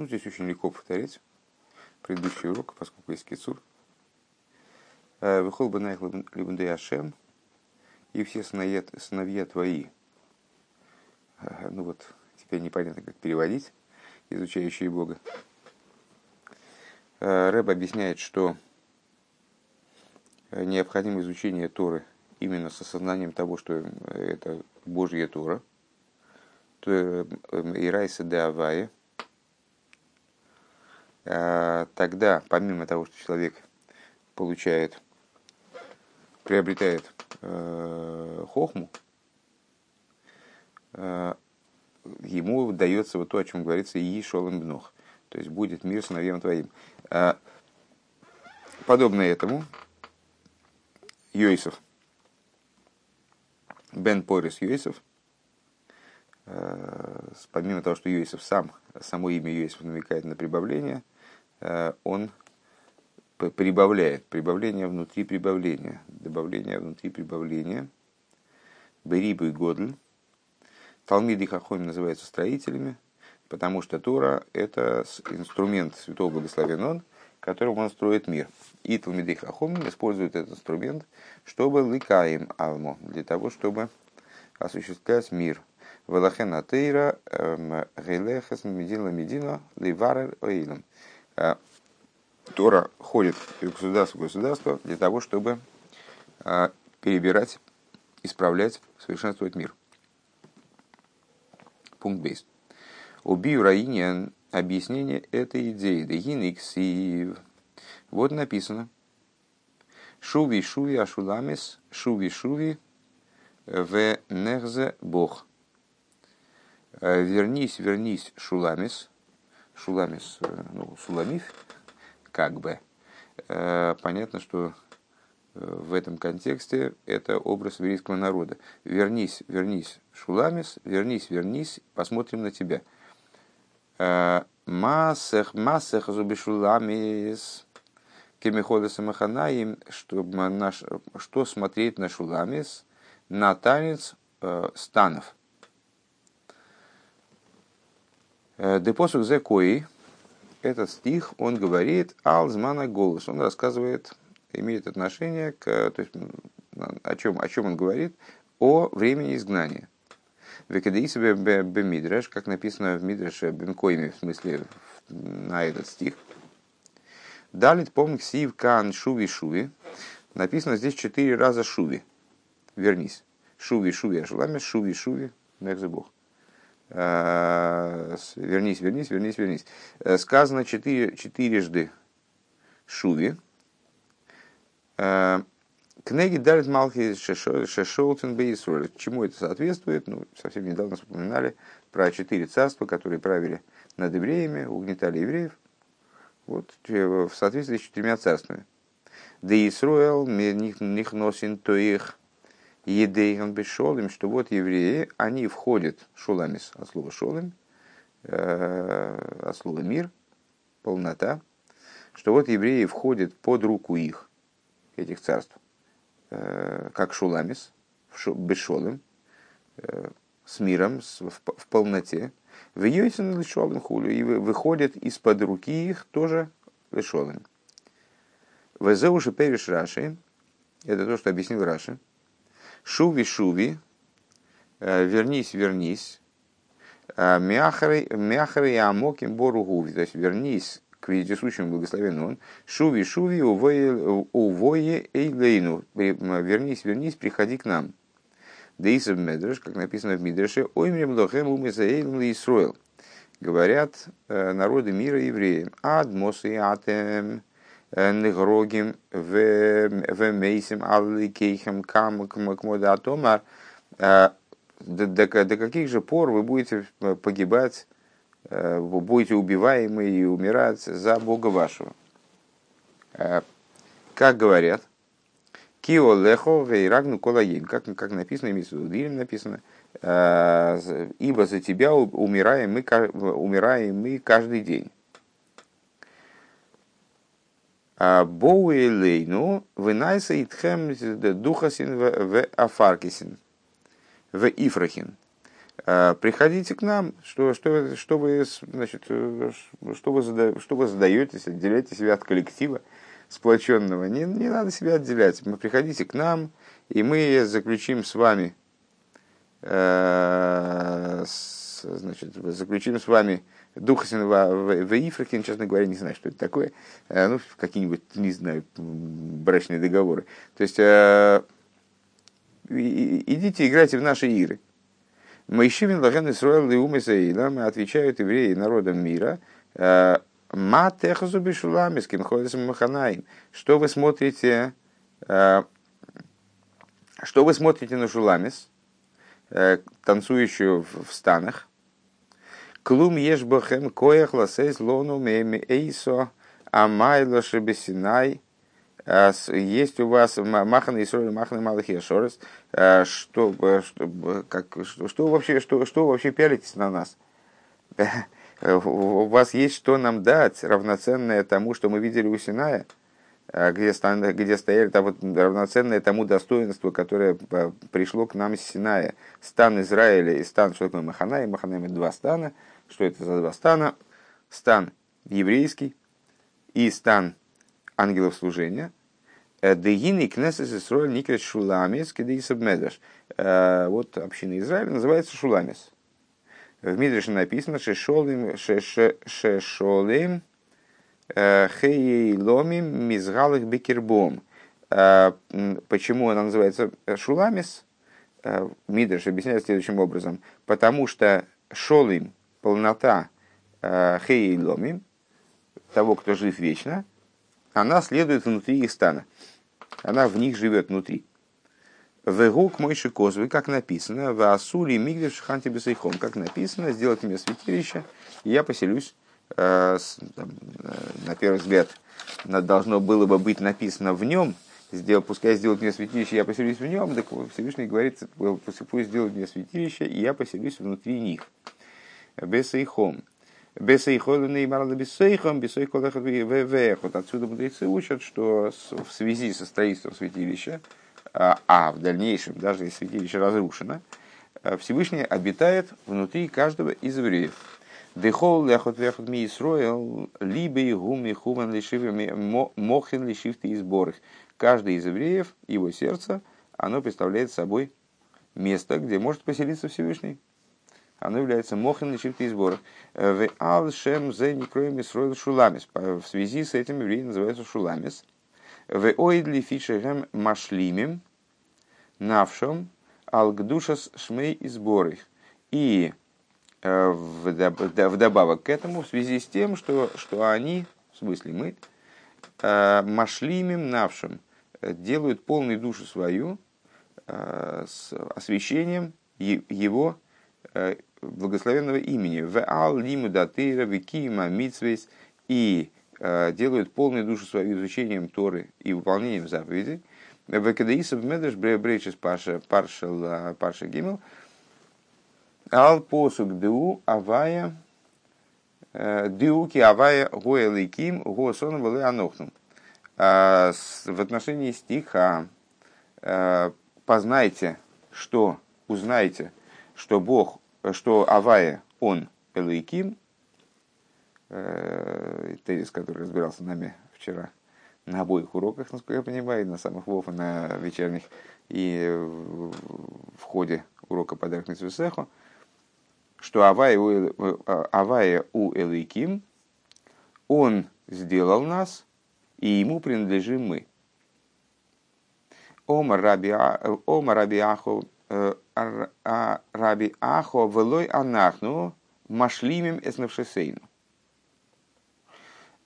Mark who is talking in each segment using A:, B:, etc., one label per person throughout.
A: Ну, здесь очень легко повторить предыдущий урок, поскольку есть кицур. Выхол бы на их Ашем, и все сыновья, сыновья твои. Ну вот, теперь непонятно, как переводить, изучающие Бога. Рэб объясняет, что необходимо изучение Торы именно с осознанием того, что это Божья Тора, Ирайса де Авая, тогда, помимо того, что человек получает, приобретает э, хохму, э, ему дается вот то, о чем говорится, и шолом бнох, то есть будет мир сыновьям твоим. Э, подобно этому, Йосиф, Бен Порис Йосиф, помимо того, что Йосиф сам, само имя Йосиф намекает на прибавление, он прибавляет, прибавление внутри прибавления, добавление внутри прибавления. Берибу и Годль. Талмиды Хахоми называются строителями, потому что Тора – это инструмент Святого Благословен Он, которым он строит мир. И Талмиды Хахоми используют этот инструмент, чтобы лыкаем алмо, для того, чтобы осуществлять мир. Велахен атеира эм, гейлехес медина медина ливарер оилем. Э, Тора ходит из государства в государство для того, чтобы а, перебирать, исправлять, совершенствовать мир. Пункт бейс. Убью Раине объяснение этой идеи. Дегиниксив. Вот написано. Шуви шуви ашуламис, шуви шуви в нехзе бог. Вернись, вернись, шуламис. Шуламис, э, ну, суламиф, как бы. Э, понятно, что э, в этом контексте это образ еврейского народа. Вернись, вернись, Шуламис, вернись, вернись, посмотрим на тебя. Э, массех, массех, зуби Шуламис, кемихода самаханаим, чтобы наш, что смотреть на Шуламис, на танец э, станов. Депосук зе кои, этот стих, он говорит «Алзмана голос». Он рассказывает, имеет отношение к... То есть, о чем, о чем он говорит? О времени изгнания. Векадеисабе бемидреш, как написано в Мидреше Бенкойме, в смысле на этот стих. Далит помник сив кан шуви шуви. Написано здесь четыре раза шуви. Вернись. Шуви шуви ашуламе, шуви шуви, нехзе бог. Э, вернись, вернись, вернись, вернись. Э, сказано четыре, четырежды Шуви. Э, книги Дарит Малхи Шешолтен Бейсроль. Чему это соответствует? Ну, совсем недавно вспоминали про четыре царства, которые правили над евреями, угнетали евреев. Вот, в соответствии с четырьмя царствами. Да Исруэл, них носин то их Едейган бешолым, что вот евреи, они входят, шуламис от слова шолым, э, от слова мир, полнота, что вот евреи входят под руку их, этих царств, э, как шуламис, бешолым, э, с миром, в полноте, в Йосин лишолым хулю, и выходят из-под руки их тоже лишолым. Везеуши переш Раши, это то, что объяснил Раши, Шуви, шуви, э, вернись, вернись. Э, Мяхары и амоким бору гуви. То есть вернись к вездесущему благословенному. Шуви, шуви, увое эйлейну. Вернись, вернись, приходи к нам. Дейсов Медреш, как написано в Мидреше, оймрем лохем умезаэйлм Исруэл. Говорят э, народы мира евреям. Адмос и атем негрогим в мейсим алликейхем кам кмода атомар. До каких же пор вы будете погибать, вы будете убиваемы и умирать за Бога вашего? Как говорят, Кио лехо вейрагну колаим, как, как написано, имеется в виду, написано, ибо за тебя умираем мы, умираем мы каждый день. Боуэлейну вынайса итхем духасин в афаркисин, в ифрахин. приходите к нам, что, что, что, вы, значит, что, вы зада, что вы задаетесь, отделяете себя от коллектива сплоченного. Не, не надо себя отделять. Мы приходите к нам, и мы заключим с вами, э, с, значит, заключим с вами Духасин в Ифракин, честно говоря, не знаю, что это такое. Э, ну, какие-нибудь, не знаю, брачные договоры. То есть, э, идите играйте в наши игры. Моишивин Лаген Исруэл и Умесаила, мы отвечают евреи народам мира, э, Матехазу Бишуламискин, Ходисом Маханаим. Что вы смотрите, что вы смотрите на Шуламис, танцующую в станах, Клум ешь бахем коях ласейс лону меми эйсо амайло шебесинай. Есть у вас махан и соли, махан и малых ешорес. Что, что, как, что, что, вообще, что, что вообще пялитесь на нас? У вас есть что нам дать, равноценное тому, что мы видели у Синая? Где, где стояли там вот, равноценное тому достоинству, которое пришло к нам из Синая. Стан Израиля и стан, что такое Махана, и Махана два стана. Что это за два стана? Стан еврейский и стан ангелов служения. Э, Дегины кнесес Исроэль никрет шуламис кедейсаб медаш. Э, вот община Израиля называется шуламис. В Мидреше написано шешолим шешолим э, хейломим мизгалых бекербом. Почему она называется шуламис? Мидреш объясняет следующим образом. Потому что шолим, полнота э, хей ломи, того, кто жив вечно, она следует внутри их стана. Она в них живет внутри. Вегук мойши козвы, как написано, в Асули мигдеш шханти бесейхом, как написано, сделать мне святилище, и я поселюсь, э, э, на первый взгляд, должно было бы быть написано в нем, сделал, пускай сделают мне святилище, я поселюсь в нем, так Всевышний говорит, пусть сделают мне святилище, и я поселюсь внутри них. Бесейхом. Бесейхом и марла бесейхом, бесейхом Вот отсюда мудрецы учат, что в связи со строительством святилища, а, а в дальнейшем, даже если святилище разрушено, э, Всевышний обитает внутри каждого из евреев. Дехол ляхот вяхот ми Исроил, либо и гум и хуман мохин лишив и сборах. Каждый из евреев, его сердце, оно представляет собой место, где может поселиться Всевышний оно является мохин и сборах. В ал шем зе некроем исроил шуламис. В связи с этим евреи называются шуламис. В оидли фишерем машлимим навшом алгдушас шмей и сборах. И вдобавок к этому, в связи с тем, что, что они, в смысле мы, э, машлимим навшим, делают полной душу свою э, с освящением его благословенного имени. В ал викима митсвейс и э, делают полную душу свою изучением Торы и выполнением заповедей. В кадаисов медеш брейчес парша парша гимел. Ал посук ду авая э, диуки авая гоэликим госон вэлэ анохнум. А, в отношении стиха э, познайте, что, узнайте, что Бог что Авая, он Элайким, э, тезис, который разбирался нами вчера на обоих уроках, насколько я понимаю, на самых вов и на вечерних, и в ходе урока подарок на Свисеху, что Авая у, Авая у Элайким, он сделал нас, и ему принадлежим мы. Ома Раби Аху э, а раби Ахо велой анахну машлимим эснавшесейну.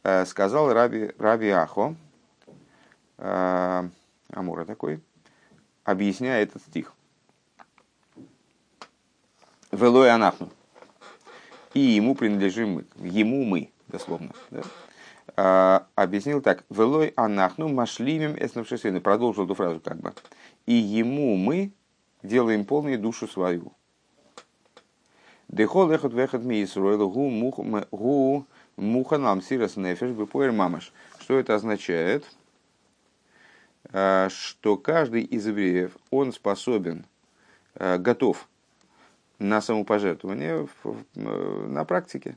A: Э, сказал раби, раби Ахо, э, Амура такой, объясняя этот стих. Велой анахну. И ему принадлежим мы. Ему мы, дословно. Да? А, объяснил так. Велой анахну машлимим эснавшесейну. Продолжил эту фразу как бы. И ему мы делаем полной душу свою. Дехол эхот вехот ми Исруэл гу муханам сирас нефеш бепоэр мамаш. Что это означает? А, что каждый из евреев, он способен, а, готов на самопожертвование на практике.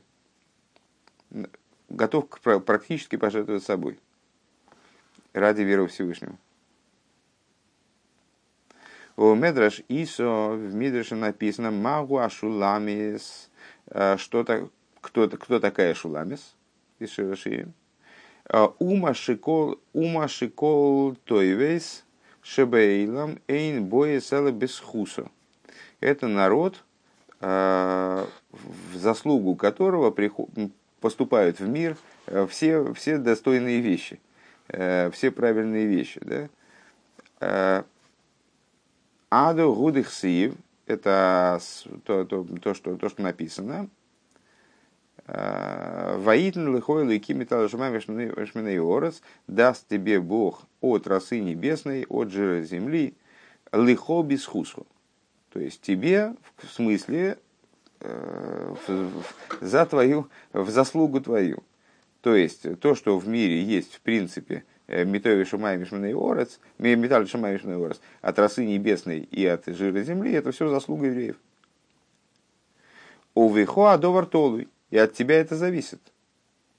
A: Готов практически пожертвовать собой ради веры Всевышнего. У Медраш Исо в Мидраше написано Магу Ашуламис. Э, что то кто, кто такая Шуламис из Широшиим? Э, ума Шикол, Ума Шикол Тойвейс Шебейлам Эйн Боесела Бесхусо. Это народ, э, в заслугу которого поступают в мир все, все достойные вещи, все правильные вещи. Да? Аду гудых сиев, это то, то, то, что, то, что написано. Ваитн лихой шминей орес, даст тебе Бог от росы небесной, от жира земли, лихо без хусу. То есть тебе, в смысле, э, за твою, в заслугу твою. То есть то, что в мире есть в принципе Э, Митови Шумай Мишманей Орец, Металь Шумай Мишманей Орец, от росы небесной и от жира земли, это все заслуга евреев. У Вихо Адовар Толуй, и от тебя это зависит.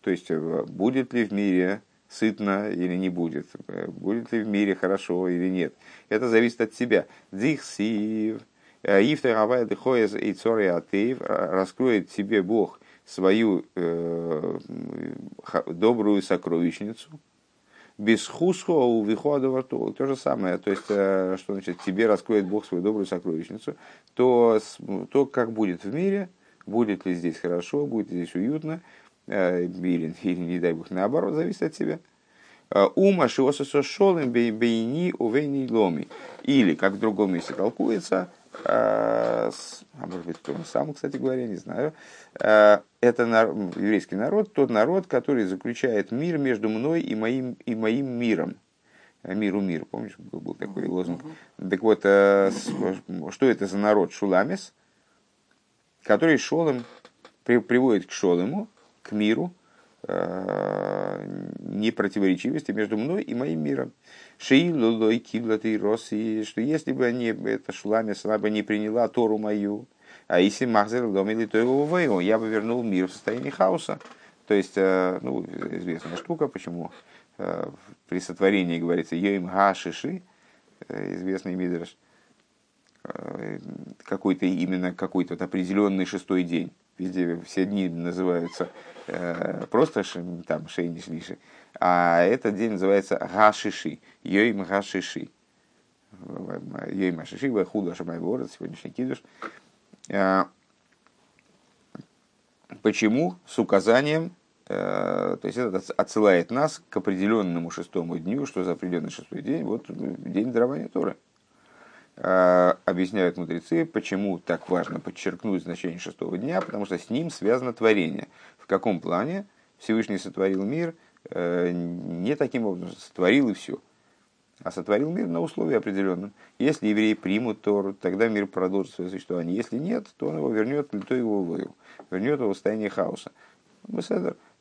A: То есть, э, будет ли в мире сытно или не будет, э, будет ли в мире хорошо или нет. Это зависит от тебя. Дихсив, Ифтер Авай Дехоез и Цори Атеев раскроет тебе Бог свою э, добрую сокровищницу, без хусхо у вихода То же самое, то есть, э, что значит, тебе раскроет Бог свою добрую сокровищницу, то, то как будет в мире, будет ли здесь хорошо, будет ли здесь уютно, э, или, или не дай Бог, наоборот, зависит от тебя. Э, Ума шиосасо шолем бейни увейни ломи. Или, как в другом месте толкуется, а может быть, кто сам, кстати говоря, не знаю, это еврейский народ, тот народ, который заключает мир между мной и моим, и моим миром. Миру мир, помнишь, был, был такой лозунг. Так вот, э, что это за народ Шуламис, который шолом приводит к шолему, к миру, непротиворечивости между мной и моим миром. Шеилулой киблаты роси, что если бы они, это Шуламис, она бы не приняла Тору мою, а если Махзер ломили то его вейгу, я бы вернул мир в состоянии хаоса. То есть, э, ну, известная штука, почему э, при сотворении говорится Йоим Гашиши, э, известный Мидраш, какой-то именно какой-то определенный шестой день. Везде все дни называются просто там Шейни Шлиши, а этот день называется Гашиши, Йоим Гашиши. Йоим Гашиши, Худа Шамай сегодняшний кидуш. Э, почему? С указанием, э, то есть это отсылает нас к определенному шестому дню, что за определенный шестой день, вот день дарования Торы. Э, объясняют мудрецы, почему так важно подчеркнуть значение шестого дня, потому что с ним связано творение. В каком плане Всевышний сотворил мир не таким образом, сотворил и все – а сотворил мир на условии определенном. Если евреи примут Тору, тогда мир продолжит свое существование. Если нет, то он его вернет, то его вывел, вернет его в состояние хаоса.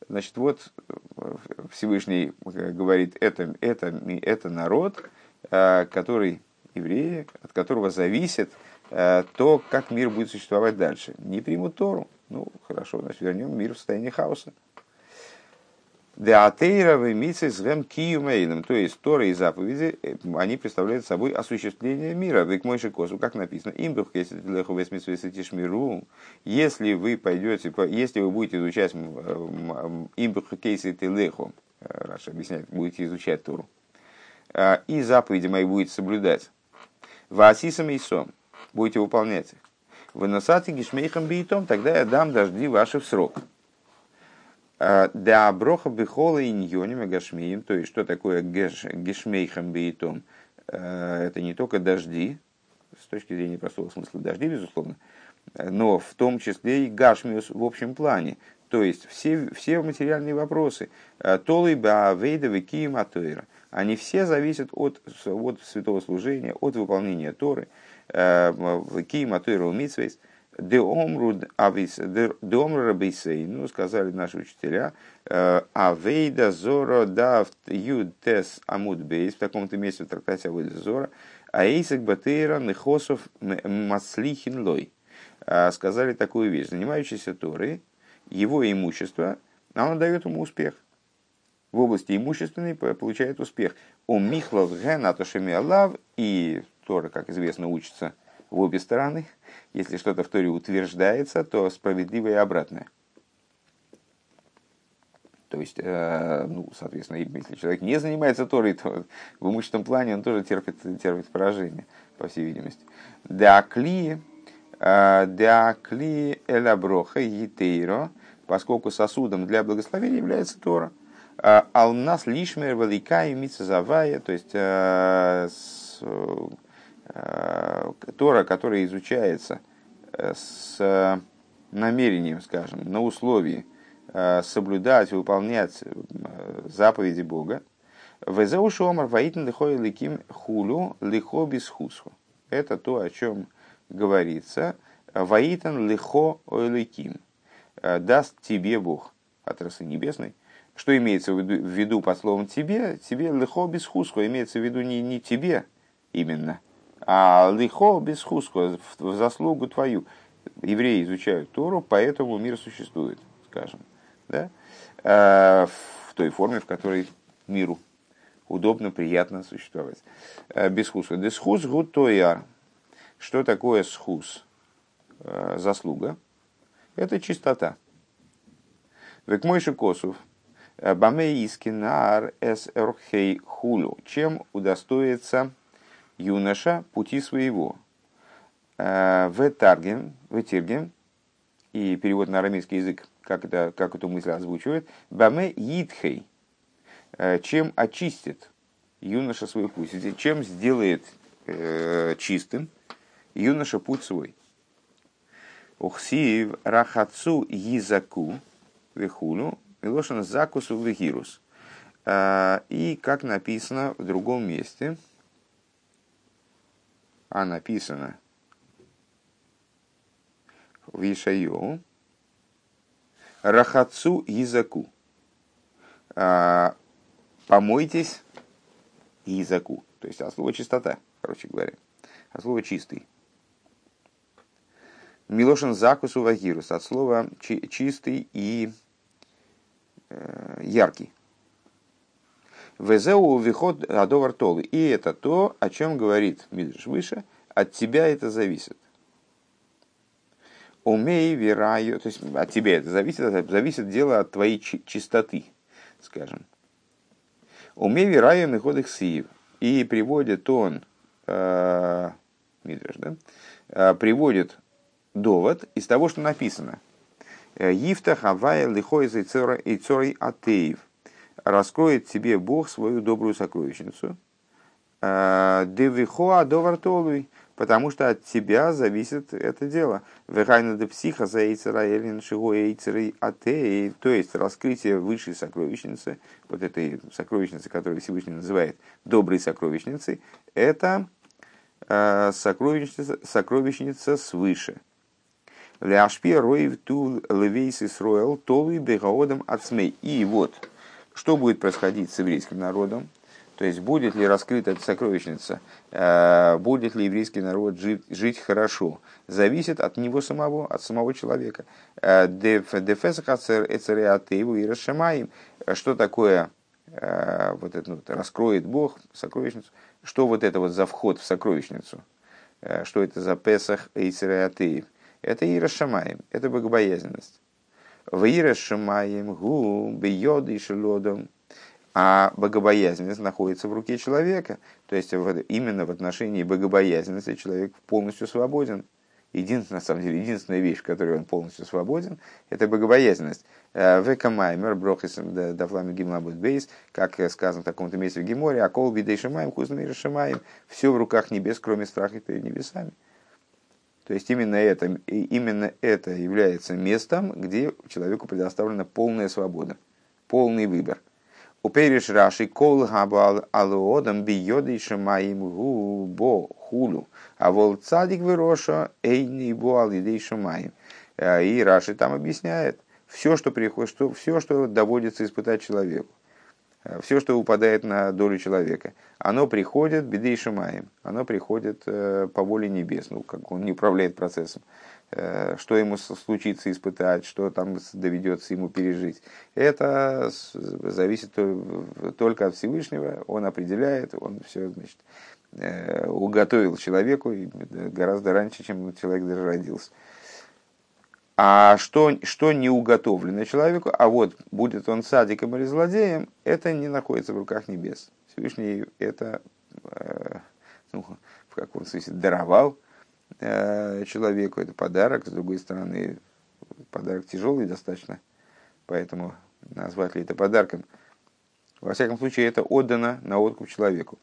A: Значит, вот э, Всевышний говорит, это, это, это народ, э, который евреи, от которого зависит э, то, как мир будет существовать дальше. Не примут Тору, ну хорошо, значит, вернем мир в состояние хаоса. Деатейровый мицис гэм киюмейлем, то есть Торы и заповеди, э, они представляют собой осуществление мира. Век мойши косу, как написано, имбух если если вы пойдете, если вы будете изучать имбух кейси телеху, э, Раша объясняет, будете изучать Тору, э, и заповеди мои будете соблюдать, ваасисам и сом, будете выполнять. Их, выносаты гишмейхам биитом, тогда я дам дожди ваши в срок. Да броха бихола и ньоним гашмием, то есть что такое гешмейхам бейтом, э, это не только дожди, с точки зрения простого смысла дожди, безусловно, но в том числе и гашмиус в общем плане, то есть все, все материальные вопросы, э, толы баавейда кием атойра, они все зависят от, от святого служения, от выполнения Торы, э, кием атойра умитсвейс, Деомру рабейсейну, сказали наши учителя, э, Авейда зора давт юд тес амуд бейс, в таком-то месте в трактате Авейда зора, а эйсек батейра нехосов маслихин лой. сказали такую вещь. Занимающийся Торой, его имущество, оно дает ему успех. В области имущественной получает успех. У Михлов Генатошеми Аллав и Тора, как известно, учится в обе стороны. Если что-то в Торе утверждается, то справедливое и обратное. То есть, э, ну, соответственно, если человек не занимается Торой, то в имущественном плане он тоже терпит, терпит поражение, по всей видимости. Деакли, э, деакли элаброха етейро, поскольку сосудом для благословения является Тора. Э, Алнас лишмер великая мицазавая, то есть Тора, которая изучается с намерением, скажем, на условии – Э, соблюдать, выполнять э, заповеди Бога. Везеушу омар ваитн лихой ликим хулю лихо без хусху. Это то, о чем говорится. Ваитан лихо ликим. Э, даст тебе Бог от расы небесной. Что имеется в виду, под словом тебе? Тебе лихо без хусху. Имеется в виду не, не тебе именно, а лихо без хусху, в заслугу твою. Евреи изучают Тору, поэтому мир существует, скажем да, э, в той форме, в которой миру удобно, приятно существовать. Э, без хуса. Десхус гутояр. Что такое схус? Э, заслуга. Это чистота. Век мойши косов. Баме искинар эс эрхей хулю. Чем удостоится юноша пути своего. В тарген, в тирген, и перевод на арамейский язык как, это, как эту мысль озвучивает, баме йитхей, э, чем очистит юноша свой путь, чем сделает э, чистым юноша путь свой. Ухсиев рахацу йизаку вехуну милошин закусу вегирус. Э, и как написано в другом месте, а написано в Ишайоу, Рахацу языку. А, помойтесь языку. То есть от слова чистота, короче говоря. От слова чистый. Милошин закусу вагирус. От слова чистый и яркий. Везеу виход адовар толы. И это то, о чем говорит Мидриш выше. От тебя это зависит. Умей вераю, то есть от тебя это зависит, зависит дело от твоей чистоты, скажем. Умей вераю меходых сиев. И приводит он, э, Мидриш, да, э, приводит довод из того, что написано. Ифта хавая лихой цорой атеев. Раскроет тебе Бог свою добрую сокровищницу. Э, Девихоа довартолуй потому что от тебя зависит это дело. Вехайна де психа за эйцера шиго эйцерей атеи, то есть раскрытие высшей сокровищницы, вот этой сокровищницы, которую Всевышний называет доброй сокровищницей, это э, сокровищница, сокровищница свыше. להשפיע רב טוב לבית ישראל תלוי בהאדם עצמו. И вот, что будет происходить с еврейским народом, то есть будет ли раскрыта эта сокровищница, э, будет ли еврейский народ жить, жить хорошо, зависит от него самого, от самого человека. Э, что такое э, вот это вот, раскроет Бог сокровищницу? Что вот это вот за вход в сокровищницу? Что это за Песах Эйцереатеев? Это Иерошамаем, это богобоязненность. В Иерошамаем гу бейоды шелодом а богобоязненность находится в руке человека. То есть именно в отношении богобоязненности человек полностью свободен. Единственная, на самом деле, единственная вещь, в которой он полностью свободен, это богобоязненность. Э, Векамаймер, брохис дафлами гимлабут бейс, как сказано в таком-то месте в Гиморе, а кол бидей шамаем, хузнами решамаем, все в руках небес, кроме страха перед небесами. То есть именно это, именно это является местом, где человеку предоставлена полная свобода, полный выбор. Упереш Раши кол габал алоодам биоды шамаим гу бо хулу. А вол цадик выроша эйни бо алидей шамаим. Э, и Раши там объясняет все, что приходит, что, все, что доводится испытать человеку. Э, все, что упадает на долю человека, оно приходит бедей шамаем, оно приходит э, по воле небес, ну, как он не управляет процессом. э, что ему случится испытать, что там доведется ему пережить. Это зависит только от Всевышнего, он определяет, он все, значит, уготовил человеку гораздо раньше, чем человек даже родился. А что, что не уготовлено человеку, а вот будет он садиком или злодеем, это не находится в руках небес. Всевышний это э, ну, в каком смысле даровал э, человеку, это подарок, с другой стороны, подарок тяжелый достаточно, поэтому назвать ли это подарком. Во всяком случае, это отдано на откуп человеку.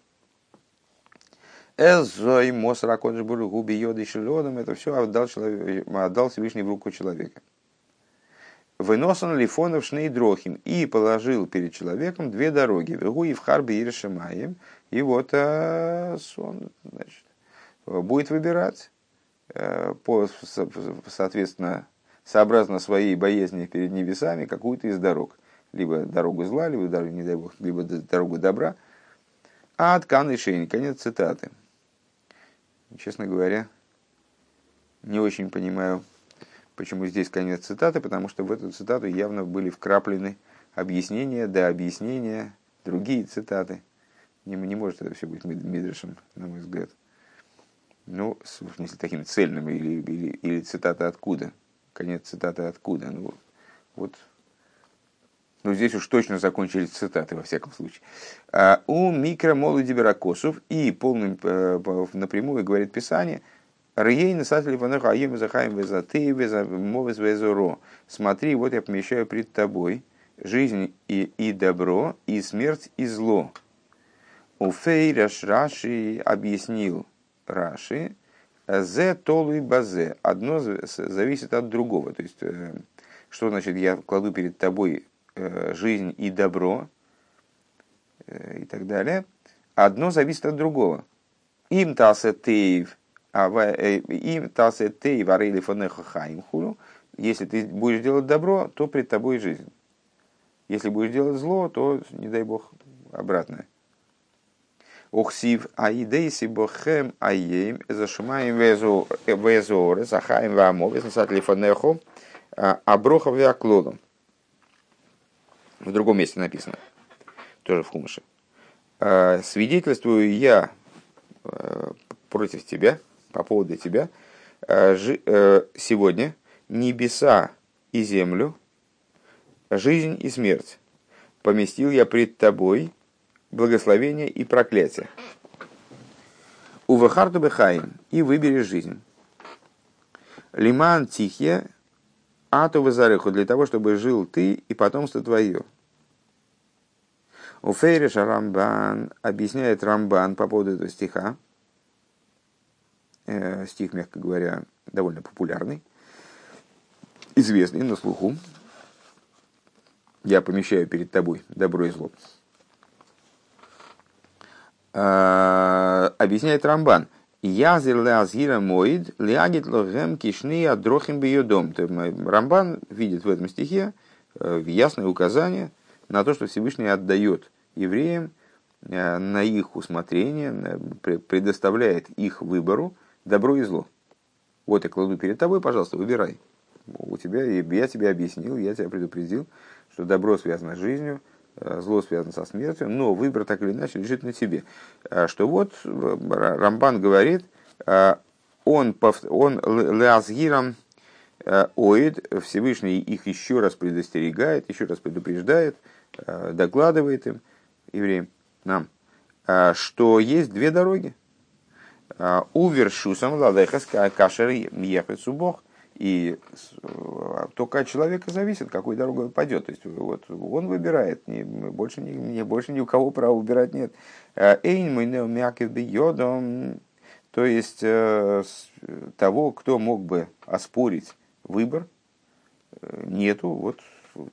A: Эзой Мосра Коджбург Губи Йоды это все отдал, человек, отдал Всевышний в руку человека. Выносан Лифонов Шнейдрохим и положил перед человеком две дороги. Вегу и в Харби и Решемаем. И вот а, он значит, будет выбирать, а, по, соответственно, сообразно своей боязни перед небесами, какую-то из дорог. Либо дорогу зла, либо, не дай бог, либо дорогу добра. А от Кан и Шейни, конец цитаты честно говоря, не очень понимаю, почему здесь конец цитаты, потому что в эту цитату явно были вкраплены объяснения, да объяснения, другие цитаты. Не, не может это все быть Мидришем, на мой взгляд. Ну, в смысле, такими цельными, или, или, или цитата откуда? Конец цитаты откуда? Ну, вот но ну, здесь уж точно закончились цитаты, во всяком случае. А, у микро молоди беракосов и полным э, напрямую говорит Писание, Рейн сатли ванеха аем захаем везаты мовез везоро. Смотри, вот я помещаю пред тобой жизнь и, и добро, и смерть, и зло. У Фейраш Раши объяснил Раши, Зе толуй базе. Одно зависит от другого. То есть, э, что значит я кладу перед тобой жизнь и добро э, и так далее, одно зависит от другого. Им тасетеев, а э, им тасетеев арейли фонехахаим хулю. Если ты будешь делать добро, то пред тобой жизнь. Если будешь делать зло, то, не дай бог, обратное. Охсив аидейси бохем аем зашумаем везоры захаем вамовес насатли фонеху аброхов вяклодом. В другом месте написано, тоже в Хумыше. «А, свидетельствую я э, против тебя, по поводу тебя, э, э, сегодня небеса и землю, жизнь и смерть. Поместил я пред тобой благословение и проклятие. Увахарту бехаим, и выберешь жизнь. Лиман тихе, ату вазареху, для того, чтобы жил ты и потомство твое. У Фейриша Рамбан объясняет Рамбан по поводу этого стиха. Э, стих, мягко говоря, довольно популярный, известный на слуху. Я помещаю перед тобой добро и зло. Э, объясняет Рамбан. Язер леазгира моид лягит логем кишни адрохим биодом. Рамбан видит в этом стихе э, ясное указание на то, что Всевышний отдает евреям э, на их усмотрение, предоставляет их выбору добро и зло. Вот я кладу перед тобой, пожалуйста, выбирай. У тебя, я тебе объяснил, я тебя предупредил, что добро связано с жизнью, зло связано со смертью, но выбор так или иначе лежит на тебе. Э, что вот Рамбан говорит, он, он леазгиром оид, Всевышний их еще раз предостерегает, еще раз предупреждает, докладывает им, евреям, нам, а, что есть две дороги. А, Увершусом ладехас кашер ехать Бог. И а, только от человека зависит, какой дорогой он пойдет. То есть вот он выбирает, не, больше, не, не, больше ни у кого права выбирать нет. Эйн мой неомякив йодом. То есть э, того, кто мог бы оспорить выбор, э, нету. Вот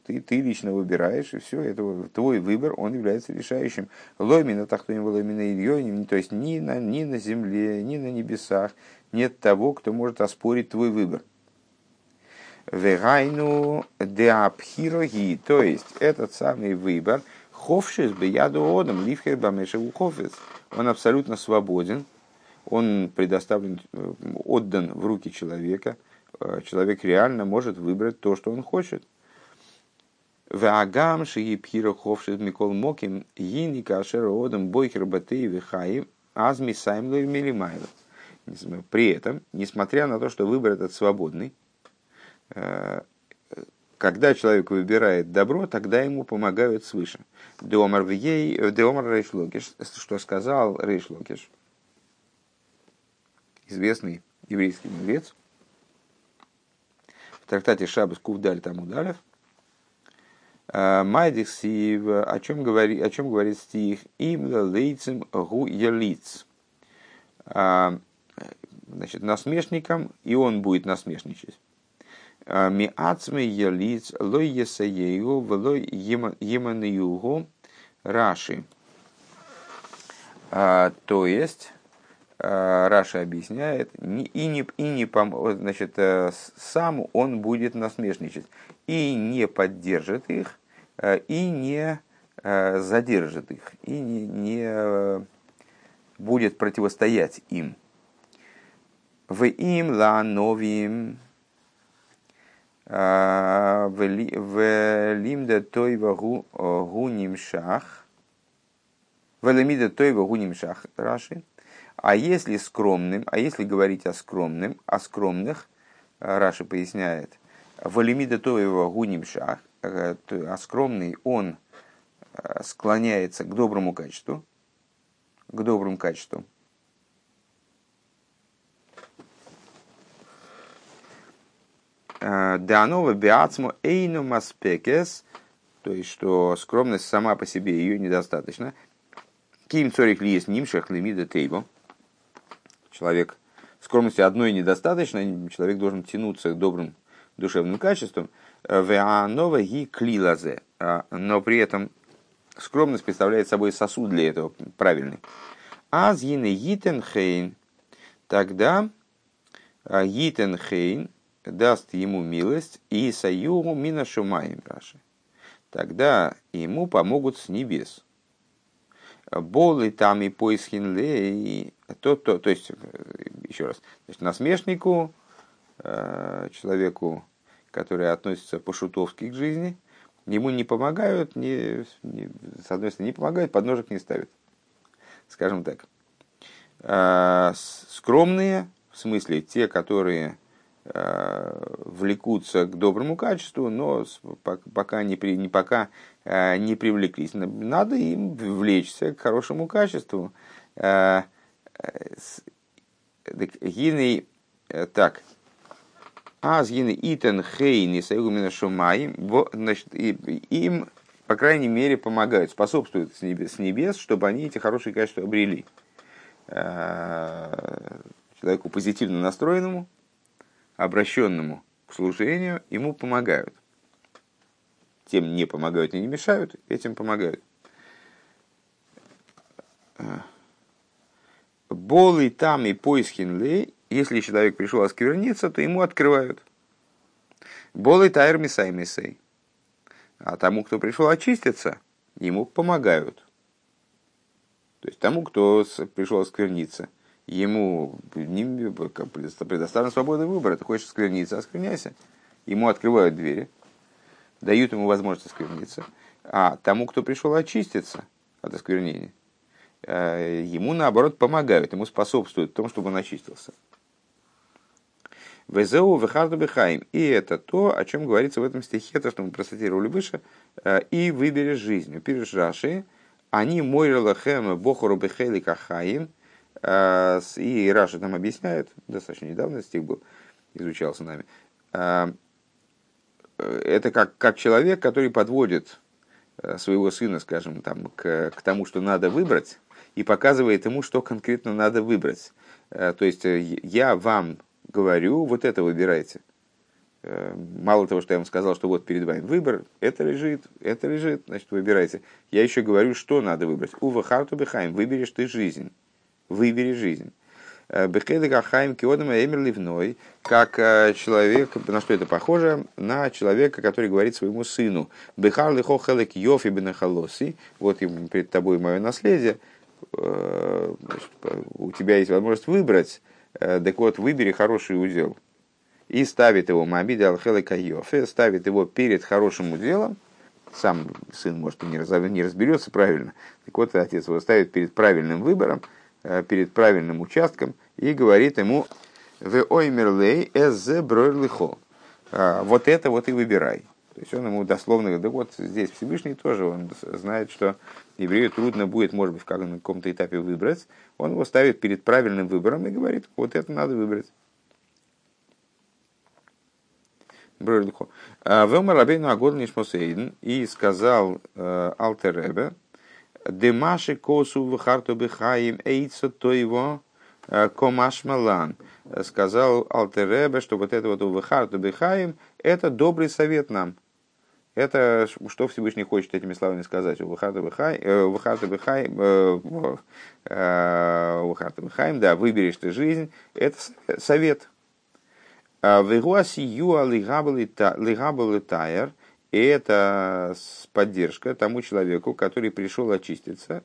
A: ты, ты лично выбираешь, и все, это твой выбор, он является решающим. Лоймина тахтуем лоймина ильёним, то есть ни на, ни на земле, ни на небесах нет того, кто может оспорить твой выбор. Вегайну деапхироги, то есть этот самый выбор, ховшис бияду одам, ливхер бамешеву хофис, он абсолютно свободен, он предоставлен, э, отдан в руки человека, человек реально может выбрать то, что он хочет. Вагам шиги пхира ховшит микол моким йини кашер одам бойкер батей вихаим азми саймлой милимайло. При этом, несмотря на то, что выбор этот свободный, э, когда человек выбирает добро, тогда ему помогают свыше. Деомар Рейшлокиш, что сказал Рейшлокиш, известный еврейский мудрец, в трактате Шабас Кувдаль Тамудалев, Э, Майдихсив, о чем, говорит, о чем говорит стих, им лейцем гу елиц. А, значит, насмешником, и он будет насмешничать. А, Ми ацме елиц, лой есеею, влой еманеюгу раши. А, то есть, Раша объясняет, и не, и не значит, э, сам он будет насмешничать и не поддержит их, и не задержит их, и не, не будет противостоять им. В им ла новим в лимда тойва гунимшах в лимида тойва гунимшах Раши. А если скромным, а если говорить о скромным, о скромных, Раши поясняет, в лимида тойва гунимшах, Э, а скромный, он э, склоняется к доброму качеству, к добрым качествам. Э, Данова биацму эйну маспекес, то есть, что скромность сама по себе ее недостаточно. Ким цорих ли есть нимшах лимида тейбо. Человек, скромности одной недостаточно, человек должен тянуться к добрым душевным качествам – Веанова ги клилазе. А, но при этом скромность представляет собой сосуд для этого правильный. Аз йины йитенхейн. Тогда йитенхейн а, даст ему милость и саюгу мина шумаем раши. Тогда ему помогут с небес. Болы там и поисхинле, то, то, то есть, еще раз, значит, насмешнику, а, человеку, которые относятся по-шутовски к жизни, ему не помогают, не, не, с одной стороны, не помогают, подножек не ставят. Скажем так. А, скромные, в смысле те, которые влекутся к доброму качеству, но пока не, при, не, пока, а, не привлеклись. Надо им влечься к хорошему качеству. А, Гиней, так, Азгины итен хейни саюмина шумаим, значит, им, по крайней мере, помогают, способствуют с небес, с небес, чтобы они эти хорошие качества обрели. Э, человеку позитивно настроенному, обращенному служению, ему помогают. Тем не помогают и не мешают, этим помогают. Э, Болы там и поисхинлей если человек пришел оскверниться, то ему открывают. Болый тайр мисай мисей. А тому, кто пришел очиститься, ему помогают. То есть тому, кто пришел оскверниться, ему предоставлена свобода выбора. Ты хочешь оскверниться, оскверняйся. Ему открывают двери, дают ему возможность оскверниться. А тому, кто пришел очиститься от осквернения, э, ему наоборот помогают, ему способствуют в том, чтобы он очистился. Везеу вехарду бехаим. И это то, о чем говорится в этом стихе, то, что мы процитировали выше. «Э, и выберешь жизнь. Пишешь Раши. Они мойрела хэма бохору бехейли кахаим. Э, и Раша там объясняет, достаточно недавно стих был, изучался нами. Э, это как, как человек, который подводит своего сына, скажем, там, к, к тому, что надо выбрать, и показывает ему, что конкретно надо выбрать. То есть я вам говорю, вот это выбирайте. Э, мало того, что я вам сказал, что вот перед вами выбор, это лежит, это лежит, значит, выбирайте. Я еще говорю, что надо выбрать. Ува харту бехайм, выберешь ты жизнь. Выбери жизнь. Э, Бехедега хайм киодама эмер ливной, как э, человек, на что это похоже? На человека, который говорит своему сыну, Бехар лихо хелек йофи бенахалоси, вот перед тобой мое наследие, значит, у тебя есть возможность выбрать Э, так вот, выбери хороший удел. и ставит его Мамида Алхелы Кайофе, ставит его перед хорошим делом, сам сын, может, и не, раз, не разберется правильно, так вот отец его ставит перед правильным выбором, э, перед правильным участком и говорит ему «Ве оймерлей эзе бройлихо». «А, вот это вот и выбирай. То есть он ему дословно говорит, да вот здесь Всевышний тоже, он знает, что еврею трудно будет, может быть, в каком-то этапе выбрать. Он его ставит перед правильным выбором и говорит, вот это надо выбрать. А, Велмар Рабейну Агод Нишмосейден и сказал э, Алтеребе, Демаши косу вхарту бихаим эйца то его э, комаш малан. Сказал Алтеребе, что вот это вот вхарту бихаим это добрый совет нам. Это что Всевышний хочет этими словами сказать? Вахарта Бехаим, да, выберешь ты жизнь, это совет. Вегуаси юа лигабалы тайер, и это поддержка тому человеку, который пришел очиститься.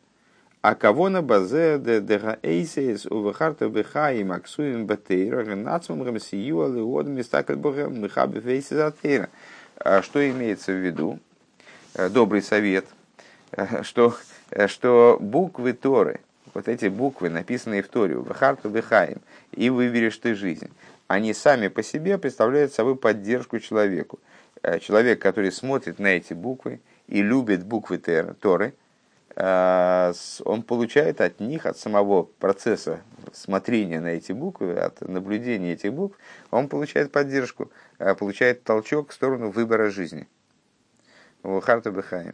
A: А кого на базе де дега эйсес у вахарта бехаи максуем батейра генацмам гамсиюа леод мистакль бога михабе фейсизатейра. А что имеется в виду? Э, добрый совет, э, что, э, что буквы Торы, вот эти буквы, написанные в Торе, Вахарту Бехаим, и выберешь ты жизнь, они сами по себе представляют собой поддержку человеку. Человек, который смотрит на эти буквы и любит буквы Торы, он получает от них, от самого процесса смотрения на эти буквы, от наблюдения этих букв, он получает поддержку, получает толчок в сторону выбора жизни. Харта Бехаим.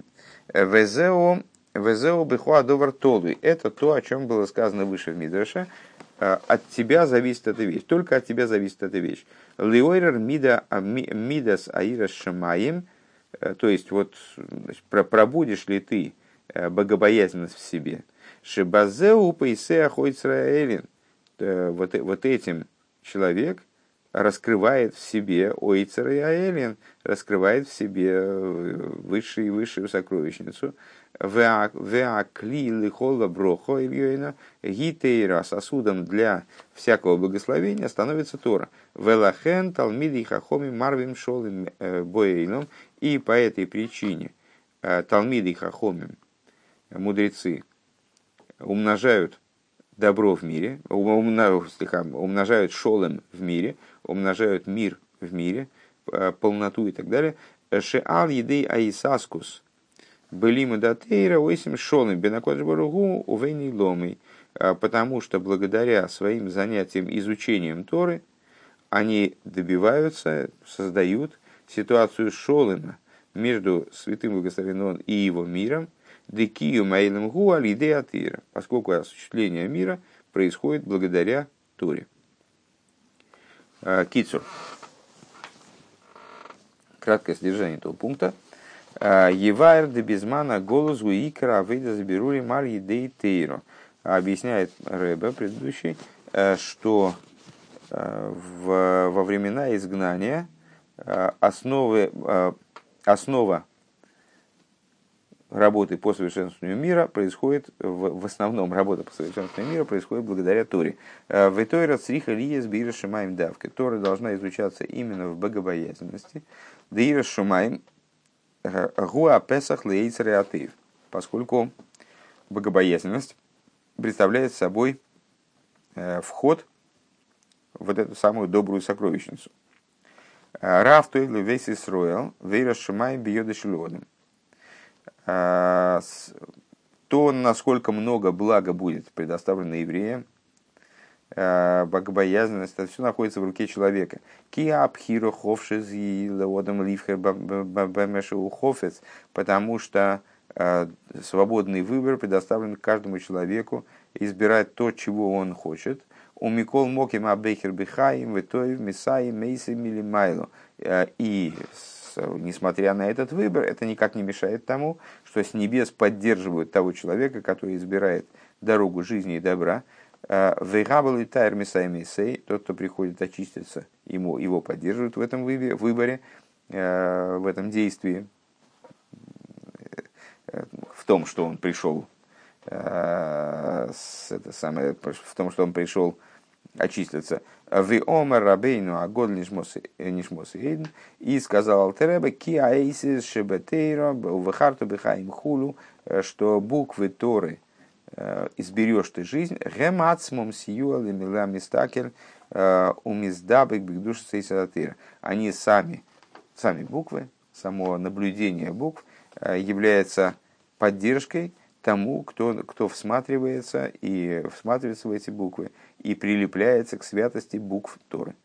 A: Везео Везео Бехуа Довар Толы. Это то, о чем было сказано выше в Мидраше. От тебя зависит эта вещь. Только от тебя зависит эта вещь. Лиойрер мида мидас аира шамаем. То есть, вот значит, пробудешь ли ты Э, богобоязненность в себе. Шибазеу пейсе охойцраэлин. Э, вот, вот этим человек раскрывает в себе аэлин, раскрывает в себе э, высшую и высшую сокровищницу. Веакли лихола брохо ильёйна гитейра сосудом для всякого благословения становится Тора. Велахен талмиди хахоми марвим шолим боейном. И по этой причине талмиди хахомим мудрецы умножают добро в мире, умножают шолем в мире, умножают мир в мире, э, полноту и так далее. Шеал едей аисаскус. Были мы датейра ойсим шолем бенакоджбаругу увейни ломой. Э, потому что благодаря своим занятиям изучением Торы, они добиваются, создают ситуацию шолема между святым благословенным и его миром – Декию Майлем Гу Алиде Атира, поскольку осуществление мира происходит благодаря Туре. А, Кицур. Краткое содержание этого пункта. А, Евайр де Безмана голос Уикара выйда заберули Мар Едей Тейро. Объясняет Рэбе предыдущий, э, что э, в, во времена изгнания э, основы, основа работы по совершенствованию мира происходит, в, в основном работа по совершенствованию мира происходит благодаря Торе. Э, в Тойра цриха лиес бира шимаем давки. Тора должна изучаться именно в богобоязненности. Дира шимаем э, гуа песах лейцер Поскольку богобоязненность представляет собой э, вход в вот эту самую добрую сокровищницу. Раф Тойлу весь Исроэл, Вейра Шимай Биодашилодом а, то, насколько много блага будет предоставлено евреям, богобоязненность, это все находится в руке человека. Киапхиру ховшиз и леодам ливхер хофец, потому что а, свободный выбор предоставлен каждому человеку избирать то, чего он хочет. У Микол Моким Абехер Бихаим, Ветоев, Мисаим, Мейси Милимайло. И несмотря на этот выбор, это никак не мешает тому, что с небес поддерживают того человека, который избирает дорогу жизни и добра. А, Вейгабл и Тайр Мисай тот, кто приходит очиститься, ему, его поддерживают в этом выборе, а, в этом действии, э, в том, что он пришел это самое, в том, что он пришел очистятся. Ви омер рабейну агод нишмос эйден. И сказал Алтереба, ки аэйсис шебетейра вахарту бихаим хулу, что буквы Торы изберешь ты жизнь, гемацмум сиюа лемила мистакель умиздабек бигдуш сейсадатыр. Они сами, сами буквы, само наблюдение букв является поддержкой тому, кто, кто всматривается и всматривается в эти буквы и прилепляется к святости букв Торы.